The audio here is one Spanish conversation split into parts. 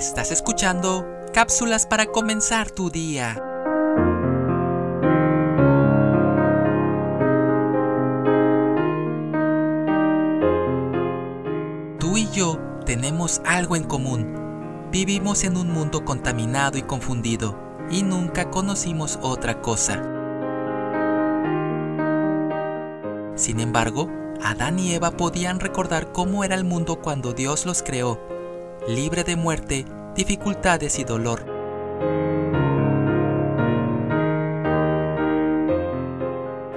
Estás escuchando cápsulas para comenzar tu día. Tú y yo tenemos algo en común. Vivimos en un mundo contaminado y confundido y nunca conocimos otra cosa. Sin embargo, Adán y Eva podían recordar cómo era el mundo cuando Dios los creó, libre de muerte, dificultades y dolor.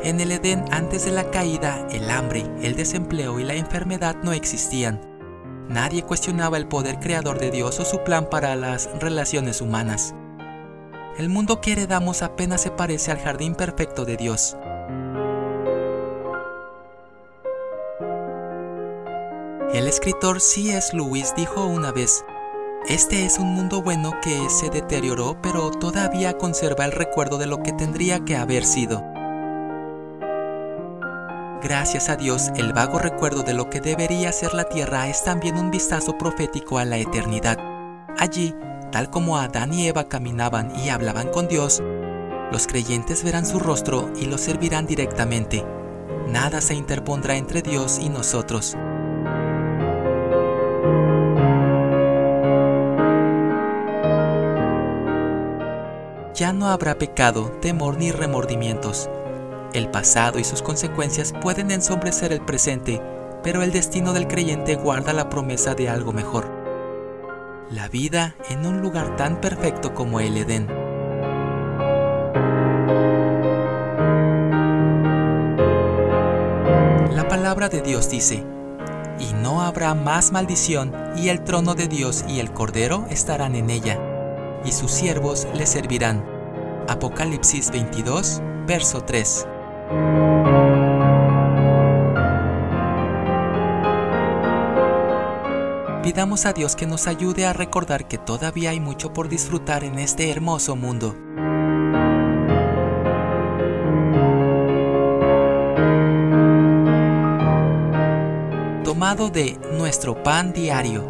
En el Edén antes de la caída, el hambre, el desempleo y la enfermedad no existían. Nadie cuestionaba el poder creador de Dios o su plan para las relaciones humanas. El mundo que heredamos apenas se parece al jardín perfecto de Dios. El escritor C.S. Lewis dijo una vez, Este es un mundo bueno que se deterioró pero todavía conserva el recuerdo de lo que tendría que haber sido. Gracias a Dios, el vago recuerdo de lo que debería ser la tierra es también un vistazo profético a la eternidad. Allí, tal como Adán y Eva caminaban y hablaban con Dios, los creyentes verán su rostro y lo servirán directamente. Nada se interpondrá entre Dios y nosotros. Ya no habrá pecado, temor ni remordimientos. El pasado y sus consecuencias pueden ensombrecer el presente, pero el destino del creyente guarda la promesa de algo mejor. La vida en un lugar tan perfecto como el Edén. La palabra de Dios dice, y no habrá más maldición, y el trono de Dios y el Cordero estarán en ella, y sus siervos le servirán. Apocalipsis 22, verso 3. Pidamos a Dios que nos ayude a recordar que todavía hay mucho por disfrutar en este hermoso mundo. Tomado de nuestro pan diario.